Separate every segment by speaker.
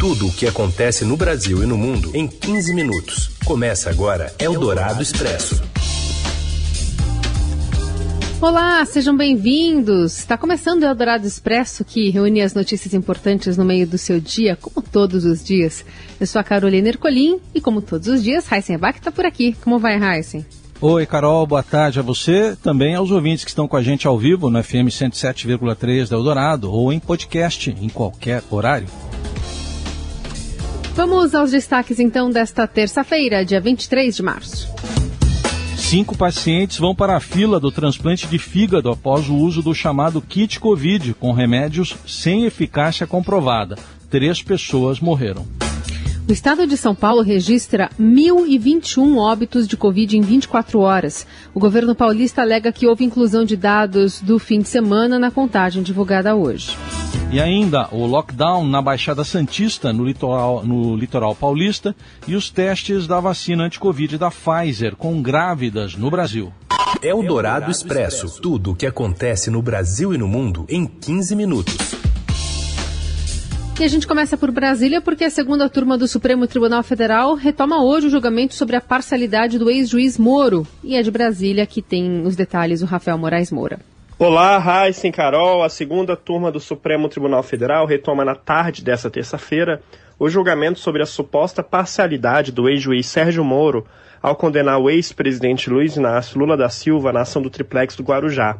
Speaker 1: Tudo o que acontece no Brasil e no mundo em 15 minutos. Começa agora Eldorado Expresso.
Speaker 2: Olá, sejam bem-vindos. Está começando o Eldorado Expresso, que reúne as notícias importantes no meio do seu dia, como todos os dias. Eu sou a Carolina Ercolim e, como todos os dias, Heisen Abac está por aqui. Como vai, Heisen?
Speaker 3: Oi, Carol, boa tarde a você, também aos ouvintes que estão com a gente ao vivo no FM 107,3 da Eldorado ou em podcast em qualquer horário.
Speaker 2: Vamos aos destaques então desta terça-feira, dia 23 de março.
Speaker 3: Cinco pacientes vão para a fila do transplante de fígado após o uso do chamado kit Covid, com remédios sem eficácia comprovada. Três pessoas morreram.
Speaker 2: O estado de São Paulo registra 1.021 óbitos de Covid em 24 horas. O governo paulista alega que houve inclusão de dados do fim de semana na contagem divulgada hoje.
Speaker 3: E ainda o lockdown na Baixada Santista, no litoral, no litoral paulista, e os testes da vacina anti-Covid da Pfizer com grávidas no Brasil.
Speaker 1: É o Dourado Expresso. Tudo o que acontece no Brasil e no mundo em 15 minutos.
Speaker 2: E a gente começa por Brasília porque a segunda turma do Supremo Tribunal Federal retoma hoje o julgamento sobre a parcialidade do ex-juiz Moro. E é de Brasília que tem os detalhes o Rafael Moraes Moura.
Speaker 4: Olá, Raíssen Carol. A segunda turma do Supremo Tribunal Federal retoma na tarde desta terça-feira o julgamento sobre a suposta parcialidade do ex-juiz Sérgio Moro ao condenar o ex-presidente Luiz Inácio Lula da Silva na ação do triplex do Guarujá.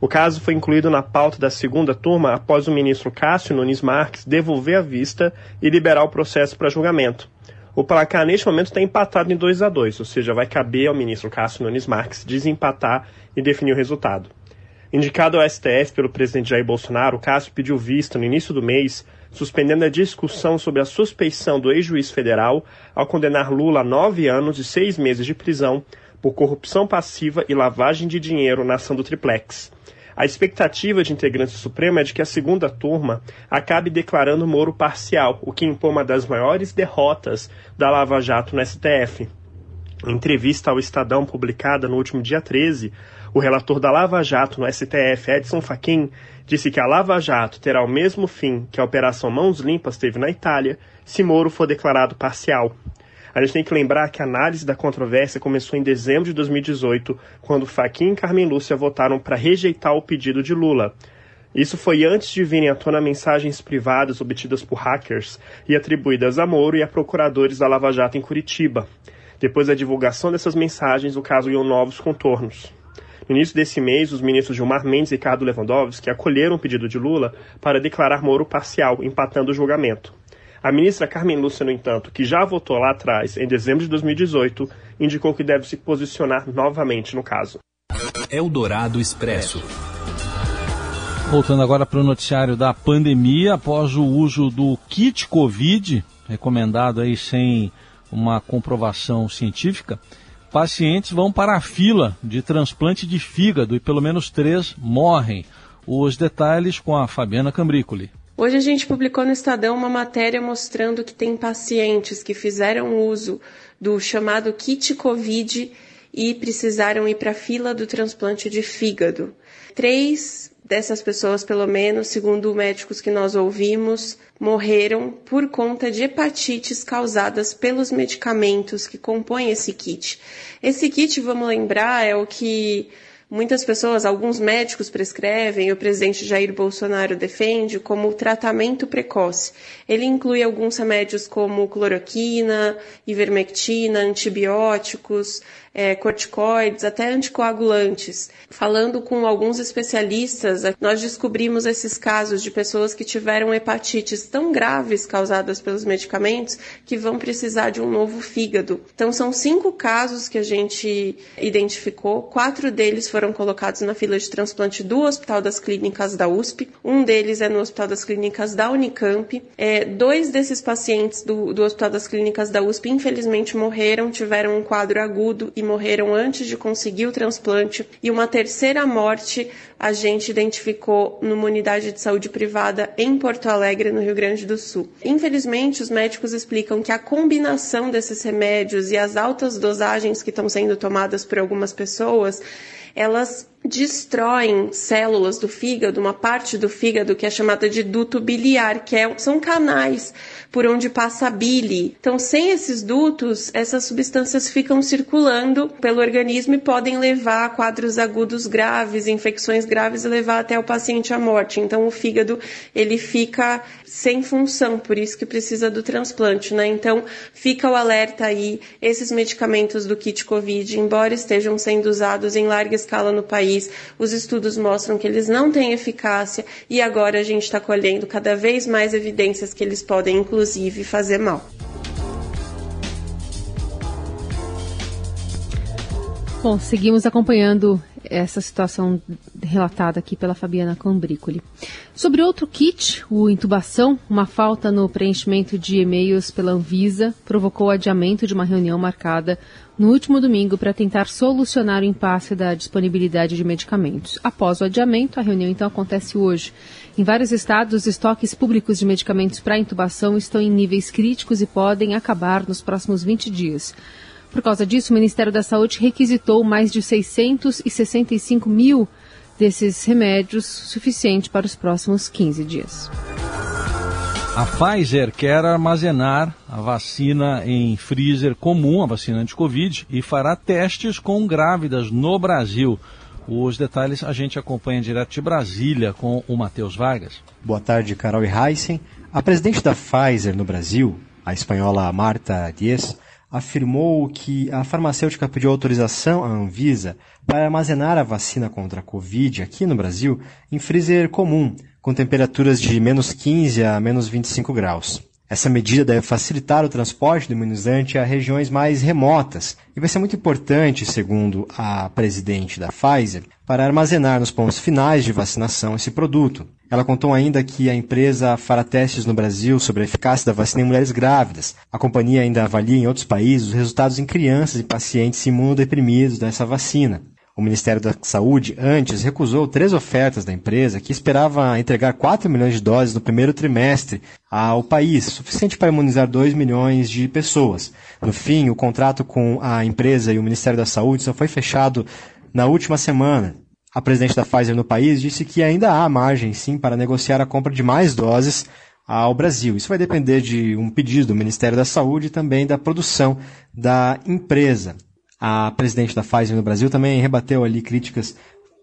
Speaker 4: O caso foi incluído na pauta da segunda turma após o ministro Cássio Nunes Marques devolver a vista e liberar o processo para julgamento. O placar neste momento está empatado em 2 a 2, ou seja, vai caber ao ministro Cássio Nunes Marques desempatar e definir o resultado. Indicado ao STF pelo presidente Jair Bolsonaro, Cássio pediu vista no início do mês, suspendendo a discussão sobre a suspeição do ex-juiz federal ao condenar Lula a nove anos e seis meses de prisão por corrupção passiva e lavagem de dinheiro na ação do triplex. A expectativa de integrantes Supremo é de que a segunda turma acabe declarando Moro parcial, o que impõe uma das maiores derrotas da Lava Jato no STF. Em entrevista ao Estadão publicada no último dia 13, o relator da Lava Jato no STF, Edson Fachin, disse que a Lava Jato terá o mesmo fim que a Operação Mãos Limpas teve na Itália se Moro for declarado parcial. A gente tem que lembrar que a análise da controvérsia começou em dezembro de 2018, quando Fachin e Carmen Lúcia votaram para rejeitar o pedido de Lula. Isso foi antes de virem à tona mensagens privadas obtidas por hackers e atribuídas a Moro e a procuradores da Lava Jato em Curitiba. Depois da divulgação dessas mensagens, o caso ganhou novos contornos. No início desse mês, os ministros Gilmar Mendes e Ricardo Lewandowski acolheram o pedido de Lula para declarar Moro parcial, empatando o julgamento. A ministra Carmen Lúcia, no entanto, que já votou lá atrás, em dezembro de 2018, indicou que deve se posicionar novamente no caso.
Speaker 1: Eldorado Expresso.
Speaker 3: Voltando agora para o noticiário da pandemia, após o uso do kit Covid, recomendado aí sem uma comprovação científica, pacientes vão para a fila de transplante de fígado e pelo menos três morrem. Os detalhes com a Fabiana Cambrícoli.
Speaker 5: Hoje a gente publicou no Estadão uma matéria mostrando que tem pacientes que fizeram uso do chamado kit Covid e precisaram ir para a fila do transplante de fígado. Três dessas pessoas, pelo menos, segundo médicos que nós ouvimos, morreram por conta de hepatites causadas pelos medicamentos que compõem esse kit. Esse kit, vamos lembrar, é o que muitas pessoas, alguns médicos prescrevem, o presidente Jair Bolsonaro defende como tratamento precoce. Ele inclui alguns remédios como cloroquina, ivermectina, antibióticos, é, corticoides, até anticoagulantes. Falando com alguns especialistas, nós descobrimos esses casos de pessoas que tiveram hepatites tão graves causadas pelos medicamentos que vão precisar de um novo fígado. Então, são cinco casos que a gente identificou, quatro deles foram colocados na fila de transplante do Hospital das Clínicas da USP, um deles é no Hospital das Clínicas da Unicamp. É, dois desses pacientes do, do Hospital das Clínicas da USP, infelizmente, morreram, tiveram um quadro agudo e morreram antes de conseguir o transplante, e uma terceira morte a gente identificou numa unidade de saúde privada em Porto Alegre, no Rio Grande do Sul. Infelizmente, os médicos explicam que a combinação desses remédios e as altas dosagens que estão sendo tomadas por algumas pessoas elas destroem células do fígado, uma parte do fígado que é chamada de duto biliar, que é, são canais por onde passa a bile. Então, sem esses dutos, essas substâncias ficam circulando pelo organismo e podem levar a quadros agudos graves, infecções graves e levar até o paciente à morte. Então, o fígado ele fica sem função, por isso que precisa do transplante, né? Então, fica o alerta aí, esses medicamentos do kit COVID, embora estejam sendo usados em larga escala no país, os estudos mostram que eles não têm eficácia e agora a gente está colhendo cada vez mais evidências que eles podem, inclusive, fazer mal.
Speaker 2: Bom, seguimos acompanhando essa situação relatada aqui pela Fabiana Cambricoli. Sobre outro kit, o intubação, uma falta no preenchimento de e-mails pela Anvisa provocou o adiamento de uma reunião marcada no último domingo para tentar solucionar o impasse da disponibilidade de medicamentos. Após o adiamento, a reunião então acontece hoje. Em vários estados, os estoques públicos de medicamentos para intubação estão em níveis críticos e podem acabar nos próximos 20 dias. Por causa disso, o Ministério da Saúde requisitou mais de 665 mil desses remédios, suficiente para os próximos 15 dias.
Speaker 3: A Pfizer quer armazenar a vacina em freezer comum, a vacina anti-Covid, e fará testes com grávidas no Brasil. Os detalhes a gente acompanha direto de Brasília com o Matheus Vargas.
Speaker 6: Boa tarde, Carol e Heissen. A presidente da Pfizer no Brasil, a espanhola Marta Dias, afirmou que a farmacêutica pediu autorização à Anvisa para armazenar a vacina contra a Covid aqui no Brasil em freezer comum, com temperaturas de menos 15 a menos 25 graus. Essa medida deve facilitar o transporte do imunizante a regiões mais remotas e vai ser muito importante, segundo a presidente da Pfizer, para armazenar nos pontos finais de vacinação esse produto. Ela contou ainda que a empresa fará testes no Brasil sobre a eficácia da vacina em mulheres grávidas. A companhia ainda avalia em outros países os resultados em crianças e pacientes imunodeprimidos dessa vacina. O Ministério da Saúde antes recusou três ofertas da empresa que esperava entregar 4 milhões de doses no primeiro trimestre ao país, suficiente para imunizar 2 milhões de pessoas. No fim, o contrato com a empresa e o Ministério da Saúde só foi fechado na última semana. A presidente da Pfizer no país disse que ainda há margem, sim, para negociar a compra de mais doses ao Brasil. Isso vai depender de um pedido do Ministério da Saúde e também da produção da empresa. A presidente da Pfizer no Brasil também rebateu ali críticas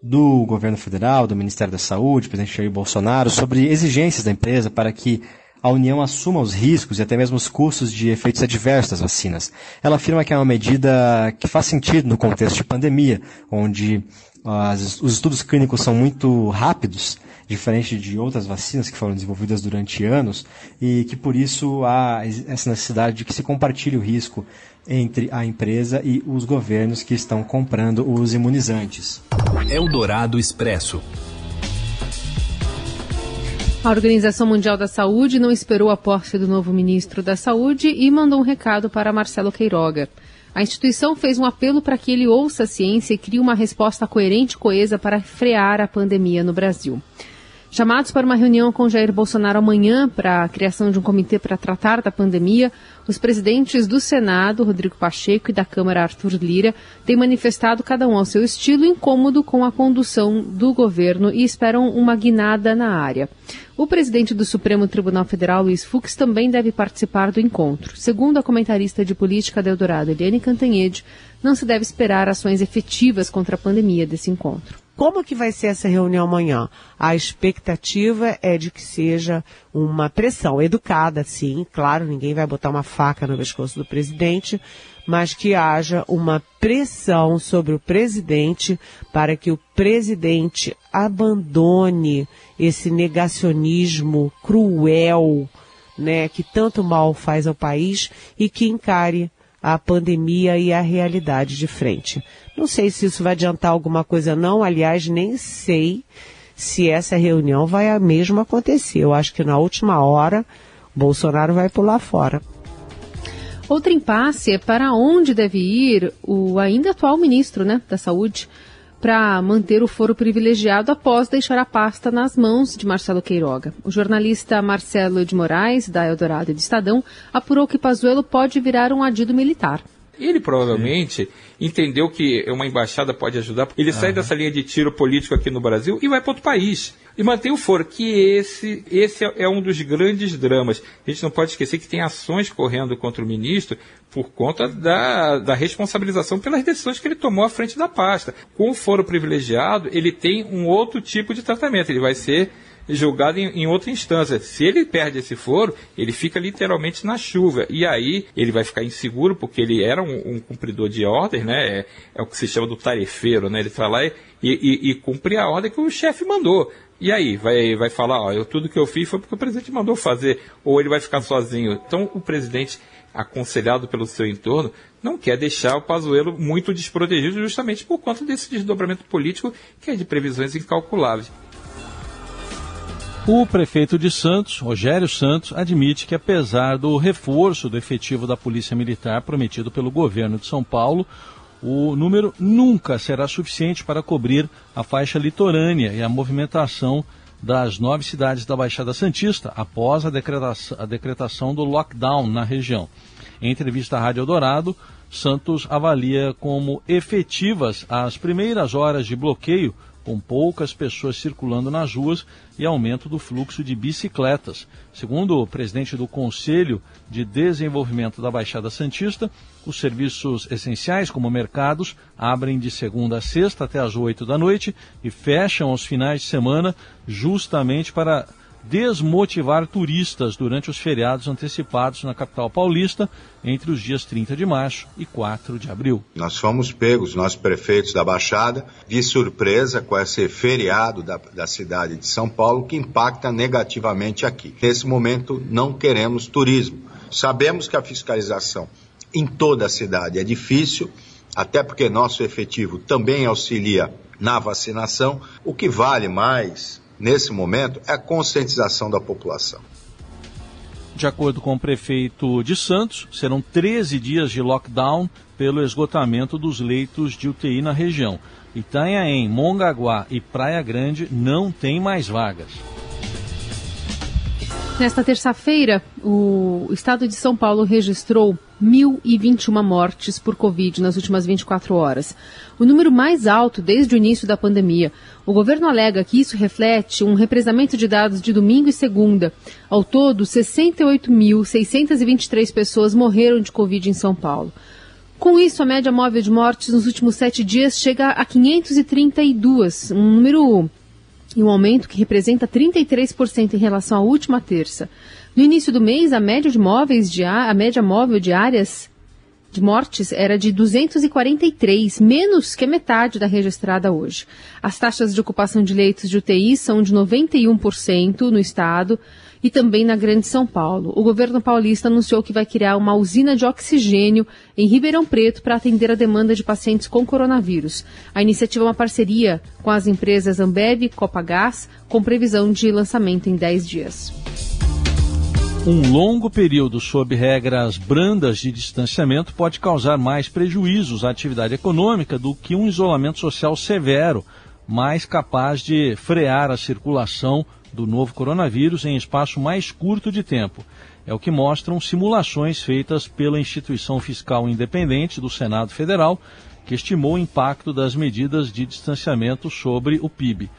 Speaker 6: do governo federal, do Ministério da Saúde, presidente Jair Bolsonaro, sobre exigências da empresa para que a União assuma os riscos e até mesmo os custos de efeitos adversos das vacinas. Ela afirma que é uma medida que faz sentido no contexto de pandemia, onde as, os estudos clínicos são muito rápidos, diferente de outras vacinas que foram desenvolvidas durante anos, e que por isso há essa necessidade de que se compartilhe o risco entre a empresa e os governos que estão comprando os imunizantes.
Speaker 1: Eldorado Expresso.
Speaker 2: A Organização Mundial da Saúde não esperou a posse do novo ministro da Saúde e mandou um recado para Marcelo Queiroga. A instituição fez um apelo para que ele ouça a ciência e crie uma resposta coerente e coesa para frear a pandemia no Brasil. Chamados para uma reunião com Jair Bolsonaro amanhã para a criação de um comitê para tratar da pandemia, os presidentes do Senado, Rodrigo Pacheco, e da Câmara, Arthur Lira, têm manifestado cada um ao seu estilo incômodo com a condução do governo e esperam uma guinada na área. O presidente do Supremo Tribunal Federal, Luiz Fux, também deve participar do encontro. Segundo a comentarista de política da Eldorado, Eliane Cantanhede, não se deve esperar ações efetivas contra a pandemia desse encontro.
Speaker 7: Como que vai ser essa reunião amanhã? A expectativa é de que seja uma pressão educada, sim, claro, ninguém vai botar uma faca no pescoço do presidente, mas que haja uma pressão sobre o presidente para que o presidente abandone esse negacionismo cruel, né, que tanto mal faz ao país e que encare a pandemia e a realidade de frente. Não sei se isso vai adiantar alguma coisa não, aliás, nem sei se essa reunião vai mesmo acontecer. Eu acho que na última hora Bolsonaro vai pular fora.
Speaker 2: Outro impasse é para onde deve ir o ainda atual ministro né, da Saúde, para manter o foro privilegiado após deixar a pasta nas mãos de Marcelo Queiroga. O jornalista Marcelo de Moraes, da Eldorado e do Estadão, apurou que Pazuello pode virar um adido militar.
Speaker 8: Ele provavelmente entendeu que uma embaixada pode ajudar. Ele sai dessa linha de tiro político aqui no Brasil e vai para outro país. E mantém o foro, que esse, esse é um dos grandes dramas. A gente não pode esquecer que tem ações correndo contra o ministro por conta da, da responsabilização pelas decisões que ele tomou à frente da pasta. Com o foro privilegiado, ele tem um outro tipo de tratamento. Ele vai ser julgado em, em, outra instância. Se ele perde esse foro, ele fica literalmente na chuva. E aí ele vai ficar inseguro, porque ele era um, um cumpridor de ordens, né? É, é, o que se chama do tarefeiro, né? Ele vai lá e, e, e cumpre a ordem que o chefe mandou. E aí, vai, vai falar, ó, eu, tudo que eu fiz foi porque o presidente mandou fazer, ou ele vai ficar sozinho. Então, o presidente, aconselhado pelo seu entorno, não quer deixar o Pazuello muito desprotegido justamente por conta desse desdobramento político que é de previsões incalculáveis.
Speaker 3: O prefeito de Santos, Rogério Santos, admite que, apesar do reforço do efetivo da Polícia Militar prometido pelo governo de São Paulo, o número nunca será suficiente para cobrir a faixa litorânea e a movimentação das nove cidades da Baixada Santista após a decretação, a decretação do lockdown na região. Em entrevista à Rádio Eldorado, Santos avalia como efetivas as primeiras horas de bloqueio com poucas pessoas circulando nas ruas e aumento do fluxo de bicicletas. Segundo o presidente do Conselho de Desenvolvimento da Baixada Santista, os serviços essenciais, como mercados, abrem de segunda a sexta até às oito da noite e fecham aos finais de semana, justamente para desmotivar turistas durante os feriados antecipados na capital paulista entre os dias 30 de março e 4 de abril.
Speaker 9: Nós fomos pegos, nós prefeitos da Baixada, de surpresa com esse feriado da, da cidade de São Paulo que impacta negativamente aqui. Nesse momento, não queremos turismo. Sabemos que a fiscalização em toda a cidade é difícil, até porque nosso efetivo também auxilia na vacinação. O que vale mais nesse momento é a conscientização da população.
Speaker 3: De acordo com o prefeito de Santos, serão 13 dias de lockdown pelo esgotamento dos leitos de UTI na região. Itanhaém, Mongaguá e Praia Grande não têm mais vagas.
Speaker 2: Nesta terça-feira, o estado de São Paulo registrou 1.021 mortes por Covid nas últimas 24 horas, o número mais alto desde o início da pandemia. O governo alega que isso reflete um represamento de dados de domingo e segunda. Ao todo, 68.623 pessoas morreram de Covid em São Paulo. Com isso, a média móvel de mortes nos últimos sete dias chega a 532, um número e um aumento que representa 33% em relação à última terça. No início do mês, a média de móveis de a média móvel de áreas de mortes era de 243, menos que a metade da registrada hoje. As taxas de ocupação de leitos de UTI são de 91% no estado e também na Grande São Paulo. O governo paulista anunciou que vai criar uma usina de oxigênio em Ribeirão Preto para atender a demanda de pacientes com coronavírus. A iniciativa é uma parceria com as empresas Ambev e Copagás, com previsão de lançamento em 10 dias.
Speaker 3: Um longo período sob regras brandas de distanciamento pode causar mais prejuízos à atividade econômica do que um isolamento social severo, mais capaz de frear a circulação do novo coronavírus em espaço mais curto de tempo. É o que mostram simulações feitas pela instituição fiscal independente do Senado Federal, que estimou o impacto das medidas de distanciamento sobre o PIB.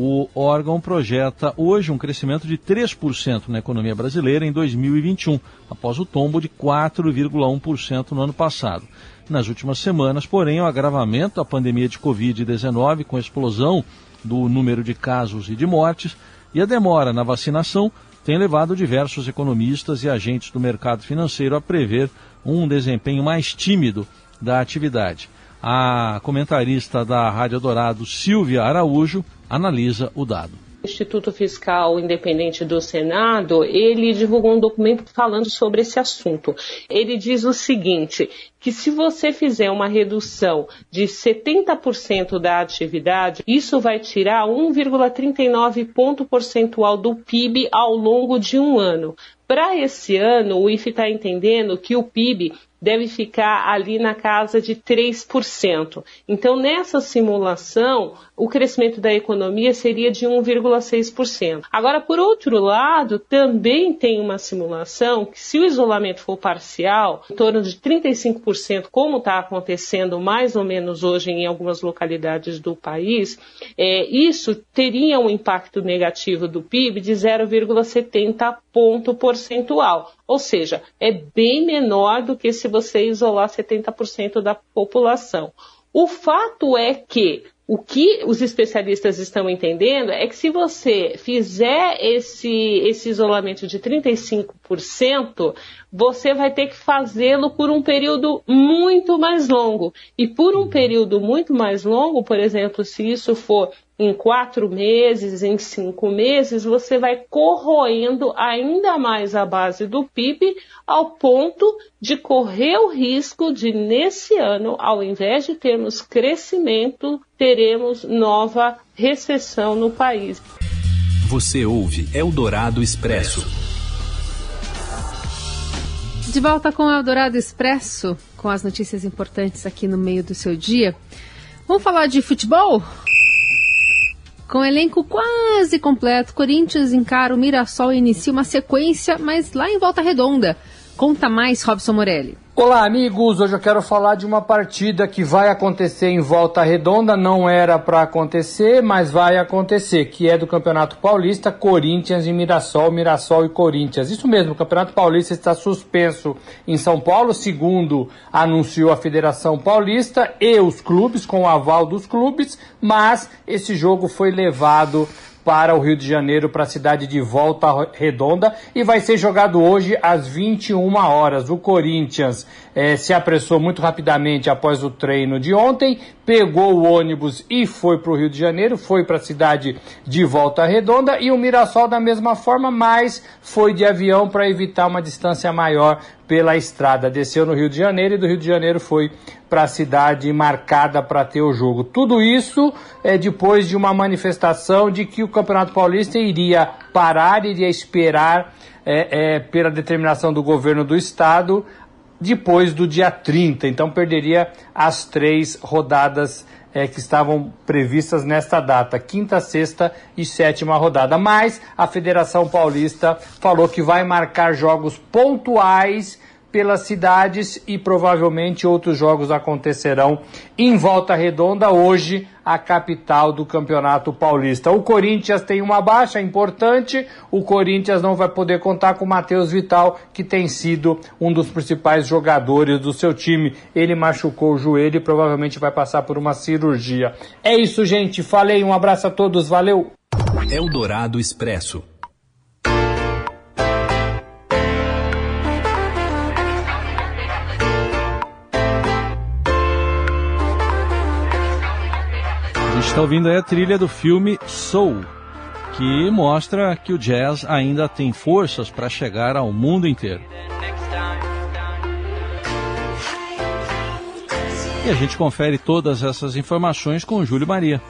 Speaker 3: O órgão projeta hoje um crescimento de 3% na economia brasileira em 2021, após o tombo de 4,1% no ano passado. Nas últimas semanas, porém, o agravamento da pandemia de Covid-19, com a explosão do número de casos e de mortes, e a demora na vacinação, tem levado diversos economistas e agentes do mercado financeiro a prever um desempenho mais tímido da atividade. A comentarista da Rádio Dourado, Silvia Araújo, analisa o dado.
Speaker 10: O Instituto Fiscal Independente do Senado, ele divulgou um documento falando sobre esse assunto. Ele diz o seguinte, que se você fizer uma redução de 70% da atividade, isso vai tirar 1,39 ponto percentual do PIB ao longo de um ano. Para esse ano, o IFE está entendendo que o PIB deve ficar ali na casa de 3%. Então, nessa simulação, o crescimento da economia seria de 1,6%. Agora, por outro lado, também tem uma simulação que, se o isolamento for parcial, em torno de 35% 25%, como está acontecendo mais ou menos hoje em algumas localidades do país, é, isso teria um impacto negativo do PIB de 0,70 ponto percentual. Ou seja, é bem menor do que se você isolar 70% da população. O fato é que o que os especialistas estão entendendo é que se você fizer esse, esse isolamento de 35%, você vai ter que fazê-lo por um período muito mais longo. E por um período muito mais longo, por exemplo, se isso for em quatro meses, em cinco meses, você vai corroendo ainda mais a base do PIB ao ponto de correr o risco de, nesse ano, ao invés de termos crescimento, teremos nova recessão no país.
Speaker 1: Você ouve Eldorado Expresso.
Speaker 2: De volta com o Eldorado Expresso, com as notícias importantes aqui no meio do seu dia. Vamos falar de futebol? Com elenco quase completo, Corinthians encara o Mirassol e inicia uma sequência, mas lá em Volta Redonda. Conta mais, Robson Morelli.
Speaker 11: Olá, amigos. Hoje eu quero falar de uma partida que vai acontecer em Volta Redonda. Não era para acontecer, mas vai acontecer, que é do Campeonato Paulista, Corinthians e Mirassol, Mirassol e Corinthians. Isso mesmo, o Campeonato Paulista está suspenso em São Paulo, segundo anunciou a Federação Paulista e os clubes, com o aval dos clubes, mas esse jogo foi levado para o Rio de Janeiro, para a cidade de Volta Redonda, e vai ser jogado hoje às 21 horas. O Corinthians eh, se apressou muito rapidamente após o treino de ontem, pegou o ônibus e foi para o Rio de Janeiro, foi para a cidade de Volta Redonda, e o Mirassol da mesma forma, mas foi de avião para evitar uma distância maior pela estrada. Desceu no Rio de Janeiro e do Rio de Janeiro foi para a cidade marcada para ter o jogo. Tudo isso é depois de uma manifestação de que o Campeonato Paulista iria parar, iria esperar é, é, pela determinação do governo do estado depois do dia 30. Então perderia as três rodadas é, que estavam previstas nesta data, quinta, sexta e sétima rodada. Mas a Federação Paulista falou que vai marcar jogos pontuais pelas cidades e provavelmente outros jogos acontecerão em Volta Redonda, hoje a capital do Campeonato Paulista. O Corinthians tem uma baixa importante, o Corinthians não vai poder contar com o Matheus Vital, que tem sido um dos principais jogadores do seu time. Ele machucou o joelho e provavelmente vai passar por uma cirurgia. É isso, gente. Falei, um abraço a todos, valeu!
Speaker 1: Eldorado Expresso.
Speaker 3: Está ouvindo aí a trilha do filme Soul, que mostra que o jazz ainda tem forças para chegar ao mundo inteiro. E a gente confere todas essas informações com o Júlio Maria.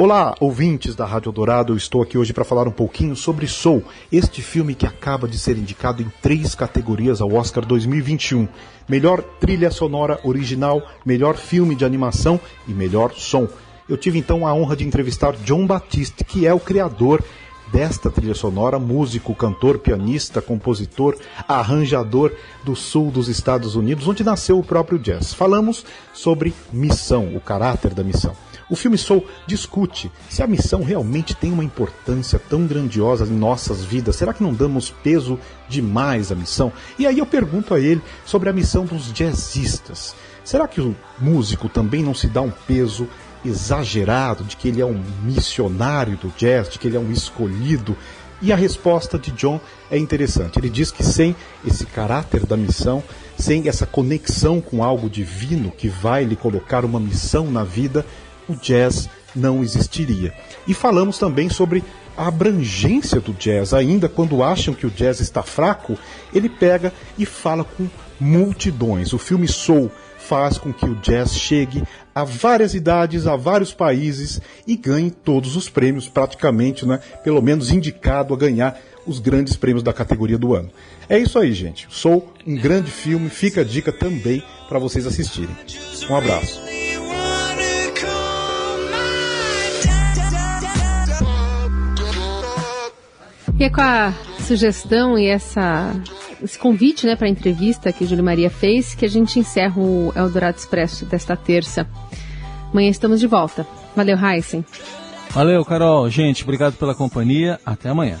Speaker 12: Olá, ouvintes da Rádio Dourado, eu estou aqui hoje para falar um pouquinho sobre Soul, este filme que acaba de ser indicado em três categorias ao Oscar 2021 melhor trilha sonora original, melhor filme de animação e melhor som. Eu tive então a honra de entrevistar John Batiste, que é o criador desta trilha sonora, músico, cantor, pianista, compositor, arranjador do sul dos Estados Unidos, onde nasceu o próprio jazz. Falamos sobre missão, o caráter da missão. O filme Soul discute se a missão realmente tem uma importância tão grandiosa em nossas vidas. Será que não damos peso demais à missão? E aí eu pergunto a ele sobre a missão dos jazzistas. Será que o músico também não se dá um peso exagerado de que ele é um missionário do jazz, de que ele é um escolhido? E a resposta de John é interessante. Ele diz que sem esse caráter da missão, sem essa conexão com algo divino que vai lhe colocar uma missão na vida, o jazz não existiria. E falamos também sobre a abrangência do jazz. Ainda quando acham que o jazz está fraco, ele pega e fala com multidões. O filme Soul faz com que o jazz chegue a várias idades, a vários países e ganhe todos os prêmios, praticamente, né? pelo menos indicado a ganhar os grandes prêmios da categoria do ano. É isso aí, gente. Sou um grande filme, fica a dica também para vocês assistirem. Um abraço.
Speaker 2: E é com a sugestão e essa, esse convite né, para a entrevista que a Júlia Maria fez, que a gente encerra o Eldorado Expresso desta terça. Amanhã estamos de volta. Valeu, Heisen.
Speaker 13: Valeu, Carol. Gente, obrigado pela companhia. Até amanhã.